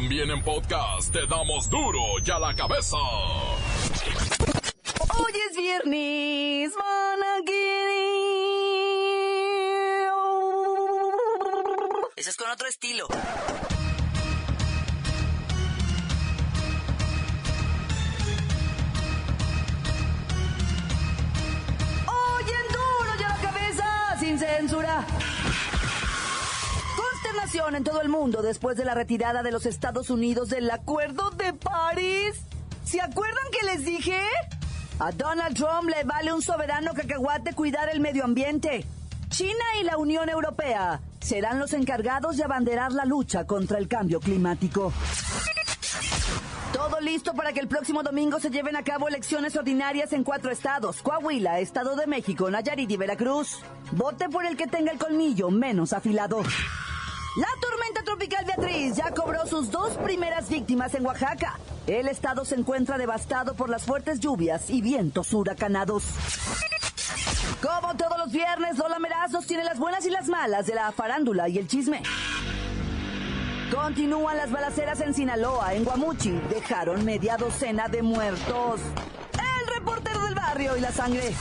También en podcast te damos duro y a la cabeza. Hoy es viernes, Ese es con otro estilo. Hoy en duro y a la cabeza, sin censura Consternación en todo el mundo después de la retirada de los Estados Unidos del Acuerdo de París. ¿Se acuerdan que les dije? A Donald Trump le vale un soberano cacahuate cuidar el medio ambiente. China y la Unión Europea serán los encargados de abanderar la lucha contra el cambio climático. Todo listo para que el próximo domingo se lleven a cabo elecciones ordinarias en cuatro estados: Coahuila, Estado de México, Nayarit y Veracruz. Vote por el que tenga el colmillo menos afilado. La tormenta tropical Beatriz ya cobró sus dos primeras víctimas en Oaxaca. El estado se encuentra devastado por las fuertes lluvias y vientos huracanados. Como todos los viernes, Lola Meraz tiene las buenas y las malas de la farándula y el chisme. Continúan las balaceras en Sinaloa, en Guamuchi. Dejaron media docena de muertos. El reportero del barrio y la sangre.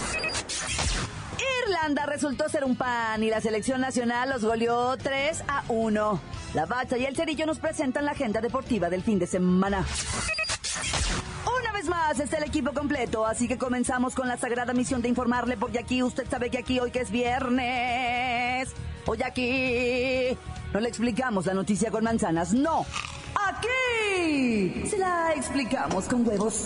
Irlanda resultó ser un pan y la selección nacional los goleó 3 a 1. La Bacha y el Cerillo nos presentan la agenda deportiva del fin de semana. Una vez más está el equipo completo, así que comenzamos con la sagrada misión de informarle, porque aquí usted sabe que aquí hoy que es viernes, hoy aquí no le explicamos la noticia con manzanas, no, aquí se la explicamos con huevos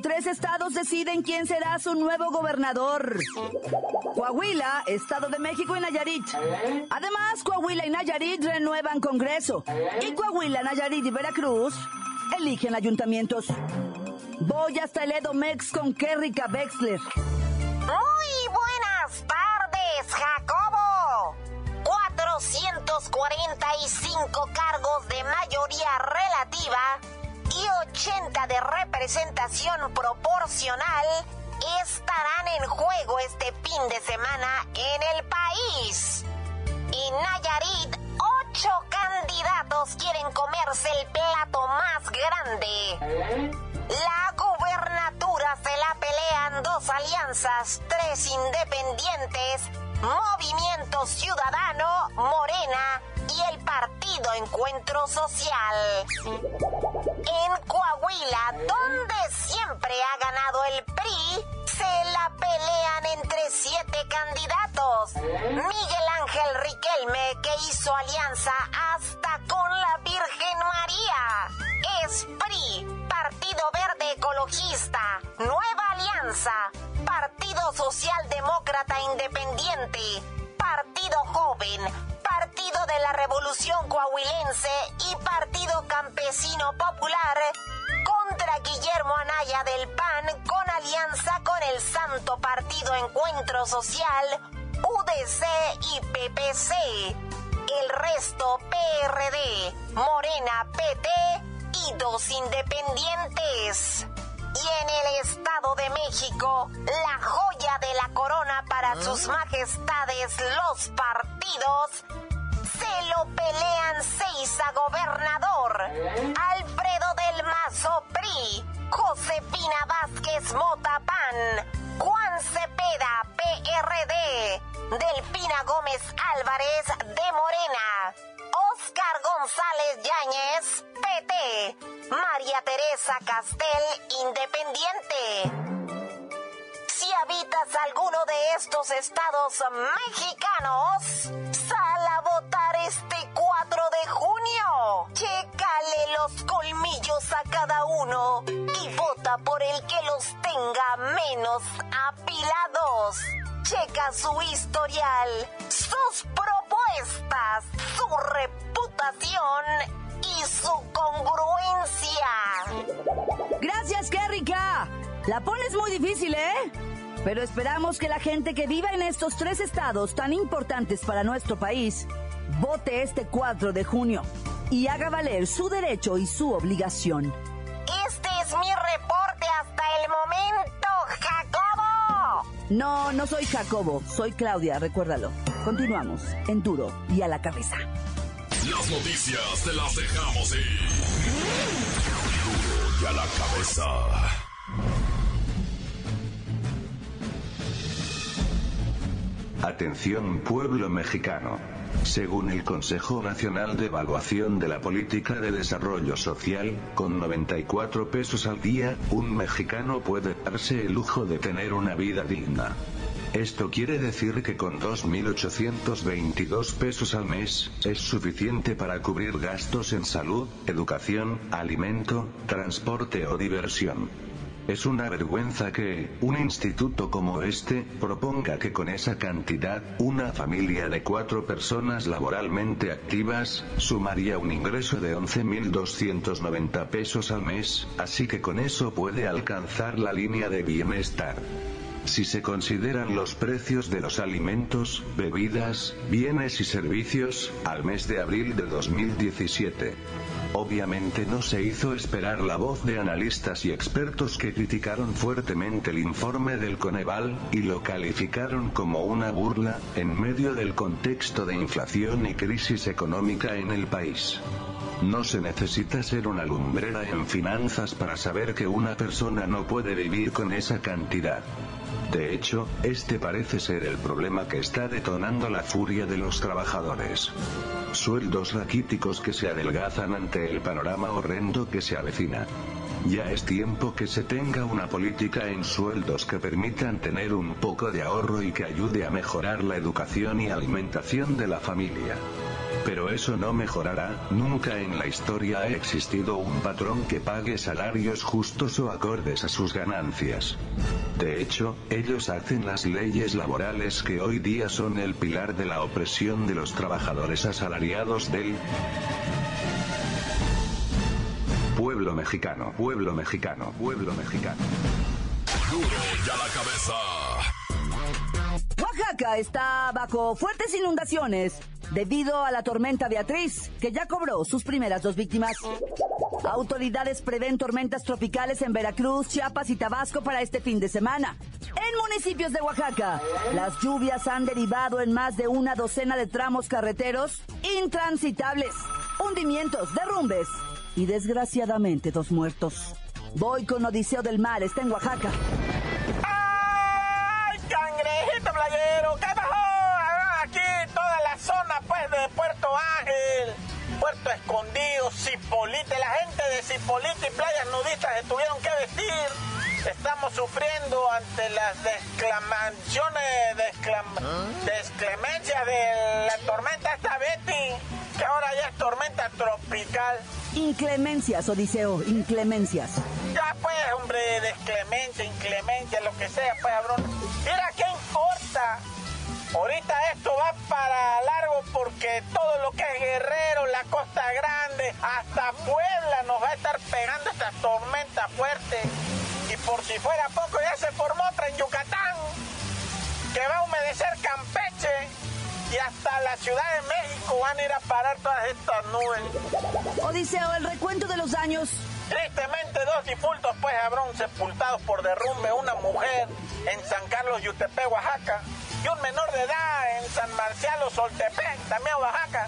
Tres estados deciden quién será su nuevo gobernador. Coahuila, Estado de México y Nayarit. Además, Coahuila y Nayarit renuevan Congreso. Y Coahuila, Nayarit y Veracruz eligen ayuntamientos. Voy hasta el Edomex con Kerrika Wexler. Muy buenas tardes, Jacobo. 445 cargos de mayoría relativa y 80 de representación proporcional estarán en juego este fin de semana en el país. Y Nayarit, ocho candidatos quieren comerse el plato más grande. La gubernatura se la pelean dos alianzas, tres independientes, Movimiento Ciudadano, Morena y el Partido Encuentro Social. En Coahuila, donde siempre ha ganado el PRI, se la pelean entre siete candidatos. Miguel Ángel Riquelme, que hizo alianza hasta con la Virgen María. Es PRI, Partido Verde Ecologista, Nueva Alianza, Partido Socialdemócrata Independiente, Partido Joven, Partido de la Revolución Coahuilense y Partido Campesino Popular contra Guillermo Anaya del PAN con alianza con el Santo Partido Encuentro Social, UDC y PPC. El resto PRD, Morena PT y dos independientes. Y en el Estado de México, la joya de la corona para sus majestades los partidos se lo pelean seis a gobernador. Alfredo del Mazo PRI, Josefina Vázquez Mota PAN, Juan Cepeda PRD, Delfina Gómez Álvarez de Morena, Oscar González Yáñez PT, María Teresa Castel Independiente alguno de estos estados mexicanos, sal a votar este 4 de junio. Chécale los colmillos a cada uno y vota por el que los tenga menos apilados. Checa su historial, sus propuestas, su reputación y su congruencia. Gracias, Kerrika. La pones muy difícil, ¿eh? Pero esperamos que la gente que viva en estos tres estados tan importantes para nuestro país vote este 4 de junio y haga valer su derecho y su obligación. Este es mi reporte hasta el momento, Jacobo. No, no soy Jacobo, soy Claudia, recuérdalo. Continuamos en duro y a la cabeza. Las noticias te las dejamos ir. Duro y a la cabeza. Atención pueblo mexicano. Según el Consejo Nacional de Evaluación de la Política de Desarrollo Social, con 94 pesos al día, un mexicano puede darse el lujo de tener una vida digna. Esto quiere decir que con 2.822 pesos al mes, es suficiente para cubrir gastos en salud, educación, alimento, transporte o diversión. Es una vergüenza que, un instituto como este, proponga que con esa cantidad, una familia de cuatro personas laboralmente activas, sumaría un ingreso de 11.290 pesos al mes, así que con eso puede alcanzar la línea de bienestar. Si se consideran los precios de los alimentos, bebidas, bienes y servicios, al mes de abril de 2017. Obviamente no se hizo esperar la voz de analistas y expertos que criticaron fuertemente el informe del Coneval, y lo calificaron como una burla, en medio del contexto de inflación y crisis económica en el país. No se necesita ser una lumbrera en finanzas para saber que una persona no puede vivir con esa cantidad. De hecho, este parece ser el problema que está detonando la furia de los trabajadores. Sueldos raquíticos que se adelgazan ante el panorama horrendo que se avecina. Ya es tiempo que se tenga una política en sueldos que permitan tener un poco de ahorro y que ayude a mejorar la educación y alimentación de la familia. Pero eso no mejorará, nunca en la historia ha existido un patrón que pague salarios justos o acordes a sus ganancias. De hecho, ellos hacen las leyes laborales que hoy día son el pilar de la opresión de los trabajadores asalariados del pueblo mexicano, pueblo mexicano, pueblo mexicano. Duro y a la cabeza. Oaxaca está bajo fuertes inundaciones debido a la tormenta Beatriz, que ya cobró sus primeras dos víctimas. Autoridades prevén tormentas tropicales en Veracruz, Chiapas y Tabasco para este fin de semana. En municipios de Oaxaca, las lluvias han derivado en más de una docena de tramos carreteros intransitables, hundimientos, derrumbes y desgraciadamente dos muertos. Voy con Odiseo del Mar, está en Oaxaca. Puerto Ángel, Puerto Escondido, Cipolite. La gente de Cipolite y playas nudistas se tuvieron que vestir. Estamos sufriendo ante las desclamaciones, desclam- desclemencias de la tormenta esta Betty, que ahora ya es tormenta tropical. Inclemencias, Odiseo, inclemencias. Ya pues, hombre, desclemencia, inclemencia, lo que sea, pues, cabrón. Mira, ¿qué importa? Ahorita esto va para largo porque todo lo que es Guerrero, la Costa Grande, hasta Puebla nos va a estar pegando esta tormenta fuerte. Y por si fuera poco, ya se formó otra en Yucatán, que va a humedecer Campeche. Y hasta la Ciudad de México van a ir a parar todas estas nubes. Odiseo, el recuento de los daños. Tristemente, dos difuntos, pues, habrán sepultados por derrumbe. Una mujer en San Carlos, Yutepec, Oaxaca. Y un menor de edad en San Marcial, Soltepec, también Oaxaca.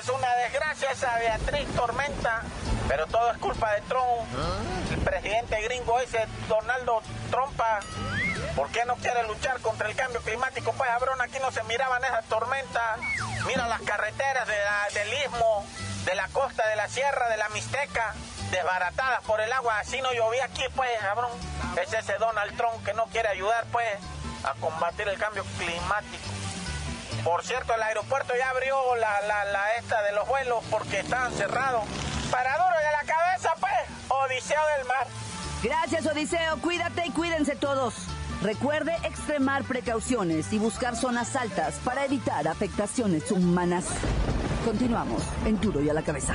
Es una desgracia esa Beatriz Tormenta. Pero todo es culpa de Trump. El presidente gringo ese, Donaldo Trumpa. ¿Por qué no quiere luchar contra el cambio climático? Pues, cabrón, aquí no se miraban esas tormentas. Mira las carreteras de la- del istmo, de la costa, de la sierra, de la Mixteca, desbaratadas por el agua. Así no llovía aquí, pues, cabrón. Es ese Donald Trump que no quiere ayudar, pues, a combatir el cambio climático. Por cierto, el aeropuerto ya abrió la, la, la esta de los vuelos porque estaban cerrados. Para duro y a la cabeza, pues, Odiseo del Mar. Gracias, Odiseo. Cuídate y cuídense todos. Recuerde extremar precauciones y buscar zonas altas para evitar afectaciones humanas. Continuamos en Duro y a la cabeza.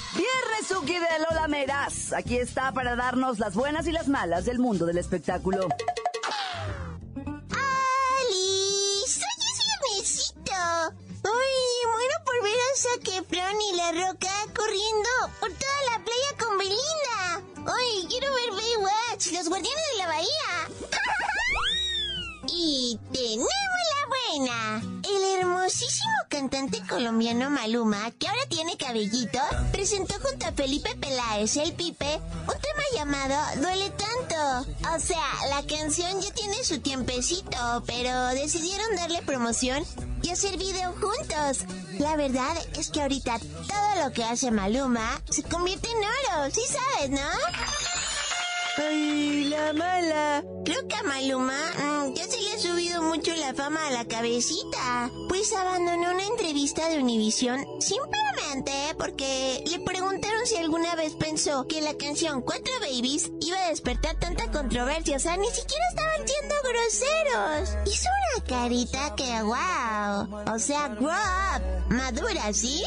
Viernes de Lola Meraz. Aquí está para darnos las buenas y las malas del mundo del espectáculo. ¡Ali! ¡Soy viernesito! ¡Ay, muero por ver a Zac y La Roca corriendo por toda la playa con Belinda! ¡Ay, quiero ver Baywatch, los guardianes cantante colombiano Maluma, que ahora tiene cabellito, presentó junto a Felipe Peláez, el Pipe, un tema llamado Duele Tanto. O sea, la canción ya tiene su tiempecito, pero decidieron darle promoción y hacer video juntos. La verdad es que ahorita todo lo que hace Maluma se convierte en oro, sí sabes, ¿no? ¡Ay, la mala! Creo que Maluma mm, ya se le ha subido mucho la fama a la cabecita. Pues abandonó una entrevista de Univision simplemente porque le preguntaron si alguna vez pensó que la canción Cuatro Babies iba a despertar tanta controversia. O sea, ni siquiera estaban siendo groseros. Hizo una carita que wow. O sea, grow up. Madura, ¿sí?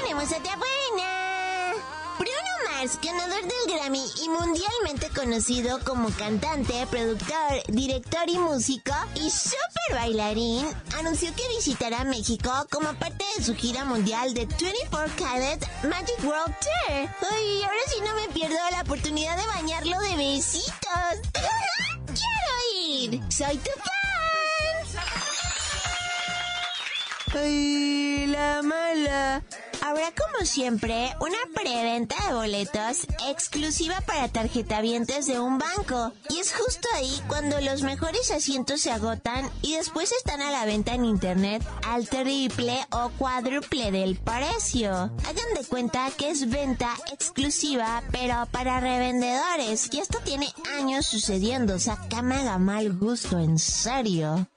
Tenemos a ganador del Grammy y mundialmente conocido como cantante, productor, director y músico, y super bailarín, anunció que visitará México como parte de su gira mundial de 24 Karat Magic World Tour. Ay, ahora sí no me pierdo la oportunidad de bañarlo de besitos. ¡Quiero ir! ¡Soy tu fan! ¡Ay, la mala! Habrá como siempre una preventa de boletos exclusiva para tarjetavientes de un banco. Y es justo ahí cuando los mejores asientos se agotan y después están a la venta en internet al triple o cuádruple del precio. Hagan de cuenta que es venta exclusiva pero para revendedores. Y esto tiene años sucediendo. O sea, mal gusto, en serio.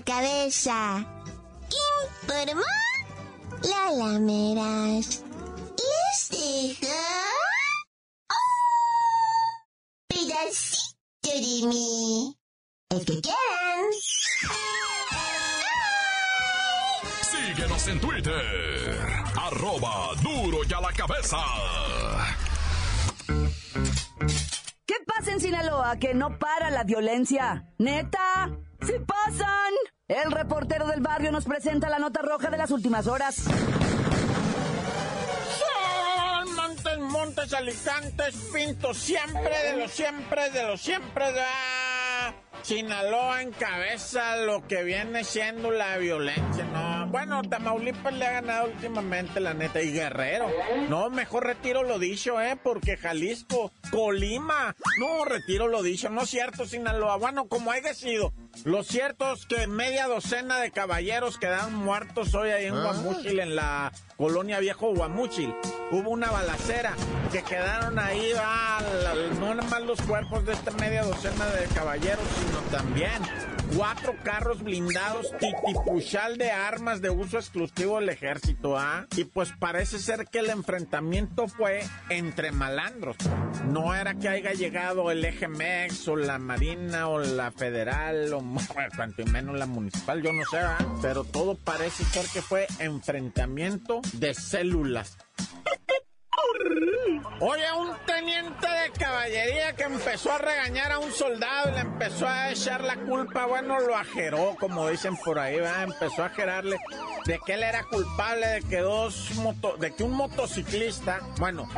La cabeza. Informó la lameras. Les deja un pedacito de mí. El que quieran. Síguenos en Twitter. Arroba duro y a la cabeza. ¿Qué pasa en Sinaloa que no para la violencia? ¿Neta? ¡Sí pasan! El reportero del barrio nos presenta la nota roja de las últimas horas. Montes, montes, alicantes, pintos, siempre de los siempre, de los siempre. De... Sinaloa encabeza lo que viene siendo la violencia, ¿no? Bueno, Tamaulipas le ha ganado últimamente, la neta, y Guerrero. No, mejor retiro lo dicho, ¿eh? Porque Jalisco, Colima, no, retiro lo dicho, no es cierto, Sinaloa. Bueno, como haya sido, lo cierto es que media docena de caballeros quedaron muertos hoy ahí en ah. Guamúchil, en la colonia Viejo Guamúchil. Hubo una balacera que quedaron ahí, va, no nada más los cuerpos de esta media docena de caballeros, sino también cuatro carros blindados titipuchal de armas de uso exclusivo del ejército, ¿ah? Y pues parece ser que el enfrentamiento fue entre malandros. No era que haya llegado el EGMEX o la Marina o la Federal o cuanto menos la municipal, yo no sé, ¿ah? Pero todo parece ser que fue enfrentamiento de células. Oye, un teniente de caballería que empezó a regañar a un soldado y le empezó a echar la culpa, bueno, lo ajeró, como dicen por ahí. Empezó a ajerarle de que él era culpable de que dos moto, de que un motociclista, bueno,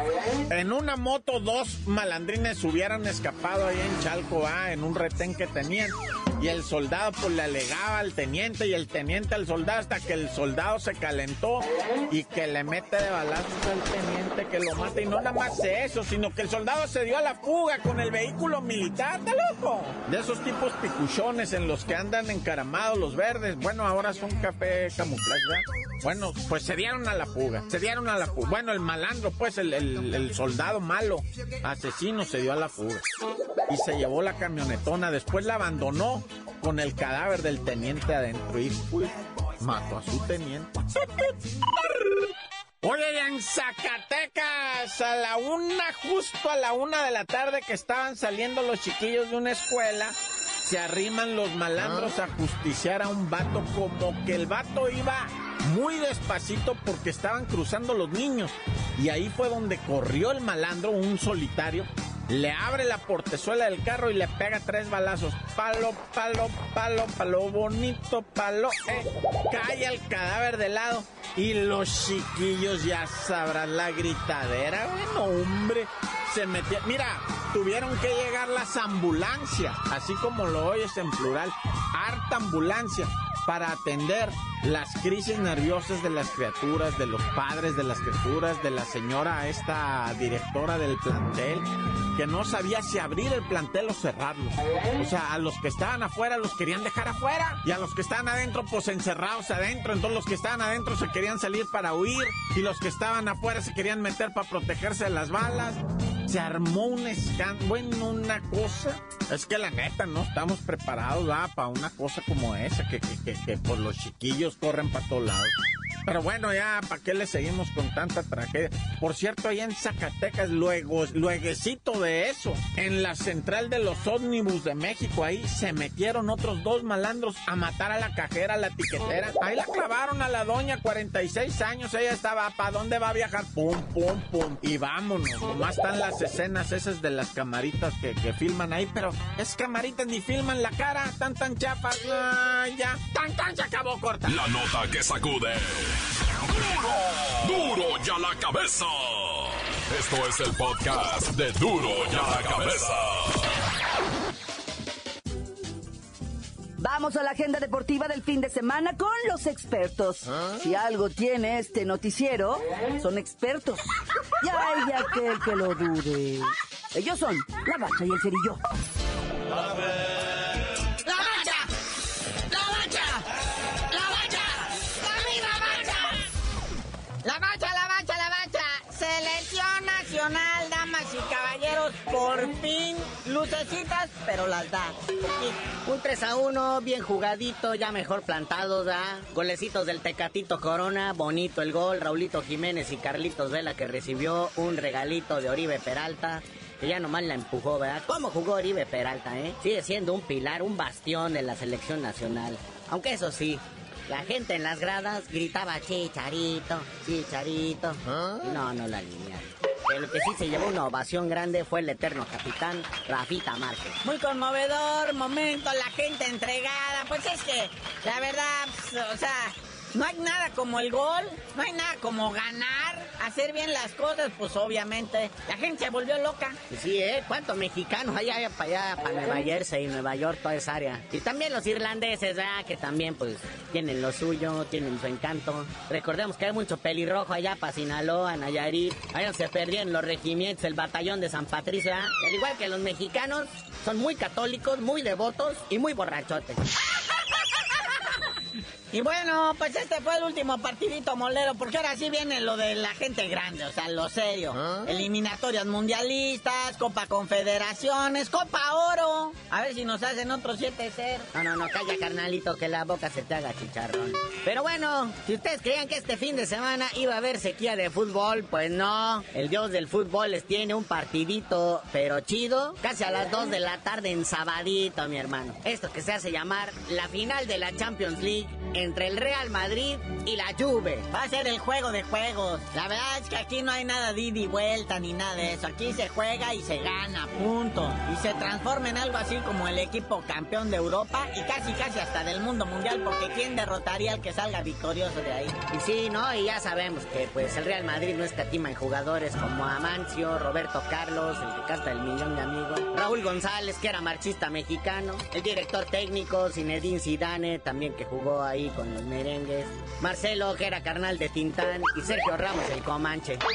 en una moto dos malandrines hubieran escapado ahí en Chalco. En un retén que tenían y el soldado pues le alegaba al teniente y el teniente al soldado hasta que el soldado se calentó y que le mete de balazos al teniente que lo mata. Y no nada más eso, sino que el soldado se dio a la fuga con el vehículo militar, ¿está loco? De esos tipos picuchones en los que andan encaramados los verdes, bueno, ahora son café camuflaje, Bueno, pues se dieron a la fuga, se dieron a la fuga. Bueno, el malandro, pues el soldado malo, asesino, se dio a la fuga. Y se llevó la camionetona, después la abandonó con el cadáver del teniente adentro y mató a su teniente. Oye, en Zacatecas, a la una, justo a la una de la tarde que estaban saliendo los chiquillos de una escuela, se arriman los malandros a justiciar a un vato como que el vato iba muy despacito porque estaban cruzando los niños. Y ahí fue donde corrió el malandro, un solitario, le abre la portezuela del carro y le pega tres balazos. Palo, palo, palo, palo, bonito, palo. Eh. Cae el cadáver de lado y los chiquillos ya sabrán la gritadera. Bueno, hombre, se metió. Mira, tuvieron que llegar las ambulancias, así como lo oyes en plural. Harta ambulancia para atender las crisis nerviosas de las criaturas, de los padres de las criaturas, de la señora, esta directora del plantel, que no sabía si abrir el plantel o cerrarlo. O sea, a los que estaban afuera los querían dejar afuera y a los que estaban adentro pues encerrados adentro. Entonces los que estaban adentro se querían salir para huir y los que estaban afuera se querían meter para protegerse de las balas. Se armó un escándalo, bueno, una cosa. Es que la neta, no estamos preparados para una cosa como esa, que, que, que, que por los chiquillos corren para todos lados. Pero bueno, ya, ¿para qué le seguimos con tanta tragedia? Por cierto, allá en Zacatecas, luego, lueguecito de eso, en la central de los ómnibus de México, ahí se metieron otros dos malandros a matar a la cajera, a la tiquetera. Ahí la clavaron a la doña, 46 años, ella estaba, ¿para dónde va a viajar? Pum, pum, pum. Y vámonos, nomás están las escenas esas de las camaritas que, que filman ahí, pero es camaritas ni filman la cara, tan tan chapas, ya, tan tan se acabó corta. La nota que sacude. ¡Duro! ¡Duro ya la cabeza! Esto es el podcast de Duro ya la cabeza. Vamos a la agenda deportiva del fin de semana con los expertos. Si algo tiene este noticiero, son expertos. Y hay aquel que lo dude. Ellos son la bacha y el cerillo. Pero las da. Un 3 a 1, bien jugadito, ya mejor plantado, da. Golecitos del Tecatito Corona, bonito el gol. Raulito Jiménez y Carlitos Vela que recibió un regalito de Oribe Peralta que ya nomás la empujó, ¿verdad? ¿Cómo jugó Oribe Peralta, eh? Sigue siendo un pilar, un bastión de la selección nacional. Aunque eso sí, la gente en las gradas gritaba chicharito, chicharito. ¿Ah? No, no la línea. El que sí se llevó una ovación grande fue el eterno capitán Rafita Márquez. Muy conmovedor momento, la gente entregada. Pues es que, la verdad, pues, o sea, no hay nada como el gol, no hay nada como ganar, hacer bien las cosas, pues obviamente la gente se volvió loca. Sí, ¿eh? ¿Cuántos mexicanos hay allá para allá, para Nueva Jersey, Nueva York, toda esa área? Y también los irlandeses, ¿verdad? Que también, pues, tienen lo suyo, tienen su encanto. Recordemos que hay mucho pelirrojo allá para Sinaloa, Nayarit. Allá se perdieron los regimientos, el batallón de San Patricio, Al igual que los mexicanos, son muy católicos, muy devotos y muy borrachotes. Y bueno, pues este fue el último partidito molero, porque ahora sí viene lo de la gente grande, o sea, lo serio. ¿Ah? Eliminatorias mundialistas, Copa Confederaciones, Copa Oro. A ver si nos hacen otros 7-0. No, no, no, calla, carnalito, que la boca se te haga chicharrón. Pero bueno, si ustedes creían que este fin de semana iba a haber sequía de fútbol, pues no. El dios del fútbol les tiene un partidito, pero chido, casi a las 2 de la tarde en sabadito, mi hermano. Esto que se hace llamar la final de la Champions League entre el Real Madrid y la Juve. Va a ser el juego de juegos. La verdad es que aquí no hay nada de ida y vuelta ni nada de eso. Aquí se juega y se gana, punto. Y se transforma en algo así como el equipo campeón de Europa y casi casi hasta del mundo mundial porque ¿quién derrotaría al que salga victorioso de ahí? Y sí, ¿no? Y ya sabemos que pues el Real Madrid no escatima en jugadores como Amancio, Roberto Carlos, el que casta el millón de amigos, Raúl González, que era marchista mexicano, el director técnico, Zinedine Zidane, también que jugó ahí con los merengues, Marcelo, que era carnal de Tintán, y Sergio Ramos, el Comanche.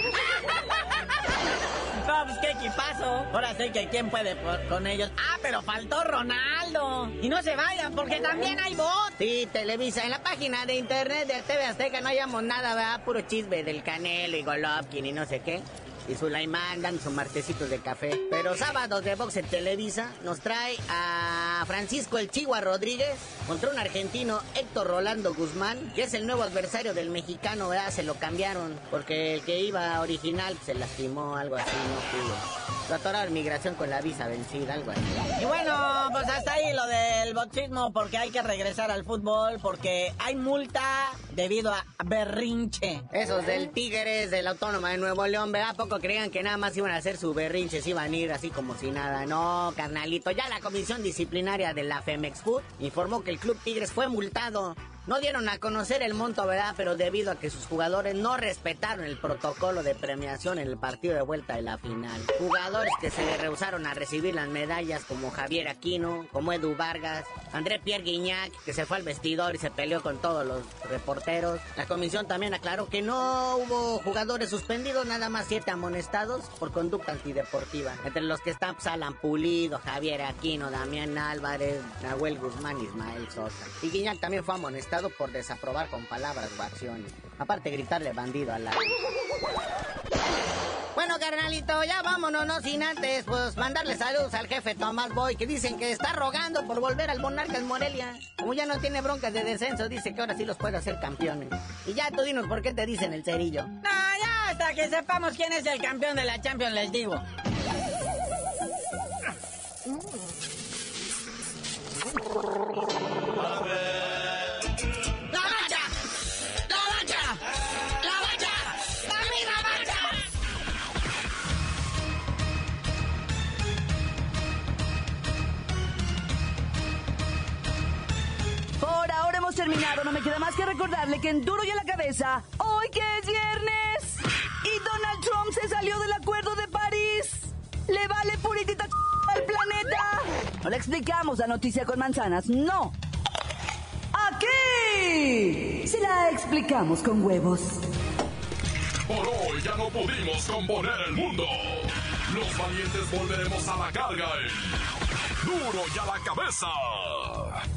No, pues qué equipazo. Ahora sé que quién puede con ellos. Ah, pero faltó Ronaldo. Y no se vayan, porque también hay voz. Sí, Televisa. En la página de internet de TV Azteca no hayamos nada, ¿verdad? Puro chisme del Canelo y Golovkin y no sé qué y Sulaimán dan sus martecitos de café. Pero sábado de boxe Televisa nos trae a Francisco El Chigua Rodríguez contra un argentino Héctor Rolando Guzmán, que es el nuevo adversario del mexicano, ¿verdad? Se lo cambiaron porque el que iba original se lastimó, algo así, no pudo. Trataron migración con la visa vencida, algo así. Y bueno, pues hasta ahí lo del boxismo, porque hay que regresar al fútbol, porque hay multa debido a berrinche. Esos del Tigres, del Autónoma de Nuevo León, ¿verdad? Poco creían que nada más iban a hacer su berrinche, se iban a ir así como si nada. No, carnalito, ya la comisión disciplinaria de la Femex Food informó que el Club Tigres fue multado no dieron a conocer el monto, ¿verdad? Pero debido a que sus jugadores no respetaron el protocolo de premiación en el partido de vuelta de la final. Jugadores que se rehusaron a recibir las medallas como Javier Aquino, como Edu Vargas, André Pierre Guignac, que se fue al vestidor y se peleó con todos los reporteros. La comisión también aclaró que no hubo jugadores suspendidos, nada más siete amonestados por conducta antideportiva. Entre los que están pues, Alan Pulido, Javier Aquino, Damián Álvarez, Nahuel Guzmán, Ismael Sosa. Y Guignac también fue amonestado por desaprobar con palabras o acciones. Aparte gritarle bandido al lado. Bueno, carnalito, ya vámonos, no sin antes, pues mandarle saludos al jefe Tomás Boy, que dicen que está rogando por volver al Monarcas Morelia. Como ya no tiene broncas de descenso, dice que ahora sí los puede hacer campeones. Y ya tú dinos por qué te dicen el cerillo. No, ya hasta que sepamos quién es el campeón de la Champions les digo. Terminado, no me queda más que recordarle que en Duro y a la cabeza, hoy que es viernes, y Donald Trump se salió del acuerdo de París. Le vale puritita al planeta. No le explicamos la noticia con manzanas, no. Aquí se la explicamos con huevos. Por hoy ya no pudimos componer el mundo. Los valientes volveremos a la carga. Duro y a la cabeza.